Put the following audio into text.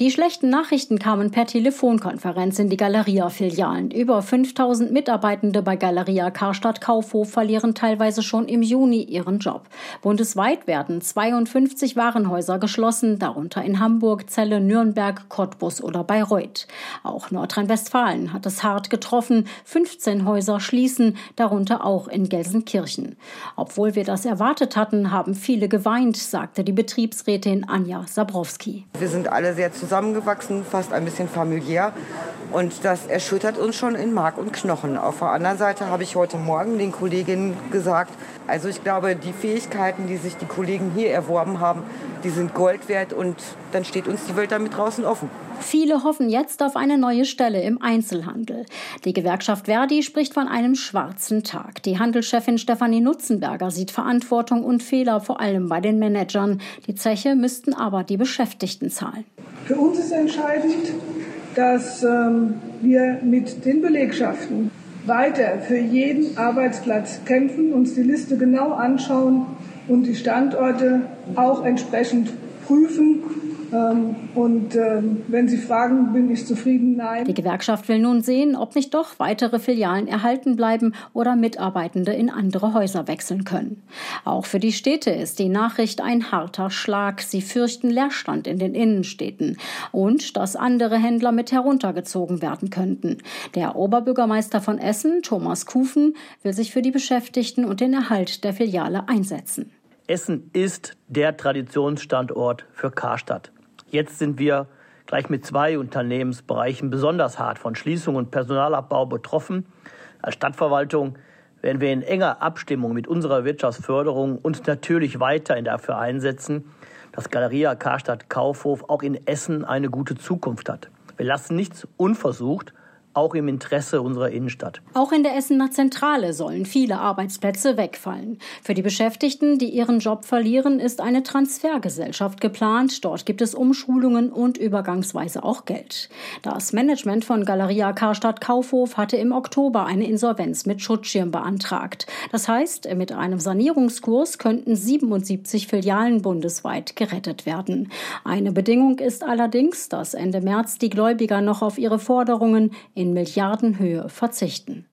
Die schlechten Nachrichten kamen per Telefonkonferenz in die Galeria-Filialen. Über 5000 Mitarbeitende bei Galeria Karstadt Kaufhof verlieren teilweise schon im Juni ihren Job. Bundesweit werden 52 Warenhäuser geschlossen, darunter in Hamburg, Celle, Nürnberg, Cottbus oder Bayreuth. Auch Nordrhein-Westfalen hat es hart getroffen. 15 Häuser schließen, darunter auch in Gelsenkirchen. Obwohl wir das erwartet hatten, haben viele geweint, sagte die Betriebsrätin Anja Sabrowski. Wir sind alle sehr zusammengewachsen, fast ein bisschen familiär. Und das erschüttert uns schon in Mark und Knochen. Auf der anderen Seite habe ich heute Morgen den Kolleginnen gesagt, also ich glaube, die Fähigkeiten, die sich die Kollegen hier erworben haben, die sind Gold wert und dann steht uns die Welt damit draußen offen. Viele hoffen jetzt auf eine neue Stelle im Einzelhandel. Die Gewerkschaft Verdi spricht von einem schwarzen Tag. Die Handelschefin Stefanie Nutzenberger sieht Verantwortung und Fehler vor allem bei den Managern. Die Zeche müssten aber die Beschäftigten zahlen. Für uns ist entscheidend, dass ähm, wir mit den Belegschaften weiter für jeden Arbeitsplatz kämpfen, uns die Liste genau anschauen und die Standorte auch entsprechend prüfen und ähm, wenn Sie fragen, bin ich zufrieden? Nein. Die Gewerkschaft will nun sehen, ob nicht doch weitere Filialen erhalten bleiben oder Mitarbeitende in andere Häuser wechseln können. Auch für die Städte ist die Nachricht ein harter Schlag. Sie fürchten Leerstand in den Innenstädten und dass andere Händler mit heruntergezogen werden könnten. Der Oberbürgermeister von Essen, Thomas Kufen, will sich für die Beschäftigten und den Erhalt der Filiale einsetzen. Essen ist der Traditionsstandort für Karstadt. Jetzt sind wir gleich mit zwei Unternehmensbereichen besonders hart von Schließung und Personalabbau betroffen. Als Stadtverwaltung werden wir in enger Abstimmung mit unserer Wirtschaftsförderung uns natürlich weiterhin dafür einsetzen, dass Galeria Karstadt Kaufhof auch in Essen eine gute Zukunft hat. Wir lassen nichts unversucht auch im Interesse unserer Innenstadt. Auch in der Essener Zentrale sollen viele Arbeitsplätze wegfallen. Für die Beschäftigten, die ihren Job verlieren, ist eine Transfergesellschaft geplant. Dort gibt es Umschulungen und übergangsweise auch Geld. Das Management von Galeria Karstadt Kaufhof hatte im Oktober eine Insolvenz mit Schutzschirm beantragt. Das heißt, mit einem Sanierungskurs könnten 77 Filialen bundesweit gerettet werden. Eine Bedingung ist allerdings, dass Ende März die Gläubiger noch auf ihre Forderungen in Milliardenhöhe verzichten.